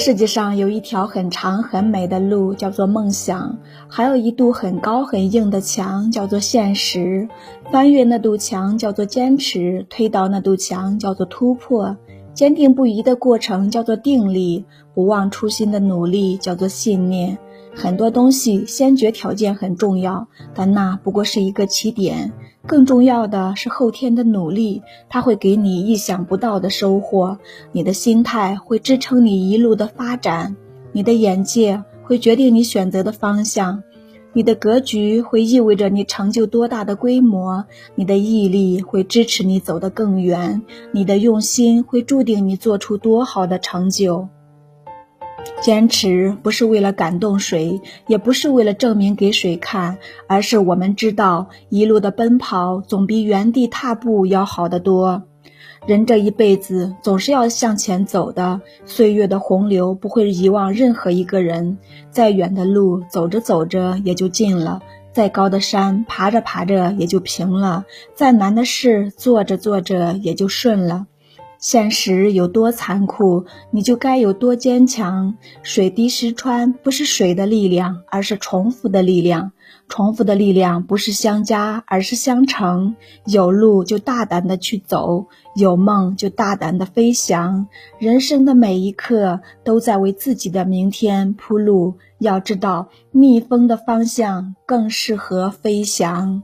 世界上有一条很长很美的路，叫做梦想；还有一堵很高很硬的墙，叫做现实。翻越那堵墙叫做坚持，推倒那堵墙叫做突破。坚定不移的过程叫做定力，不忘初心的努力叫做信念。很多东西先决条件很重要，但那不过是一个起点。更重要的是后天的努力，它会给你意想不到的收获。你的心态会支撑你一路的发展，你的眼界会决定你选择的方向，你的格局会意味着你成就多大的规模，你的毅力会支持你走得更远，你的用心会注定你做出多好的成就。坚持不是为了感动谁，也不是为了证明给谁看，而是我们知道一路的奔跑总比原地踏步要好得多。人这一辈子总是要向前走的，岁月的洪流不会遗忘任何一个人。再远的路走着走着也就近了，再高的山爬着爬着也就平了，再难的事做着做着也就顺了。现实有多残酷，你就该有多坚强。水滴石穿不是水的力量，而是重复的力量。重复的力量不是相加，而是相乘。有路就大胆的去走，有梦就大胆的飞翔。人生的每一刻都在为自己的明天铺路。要知道，逆风的方向更适合飞翔。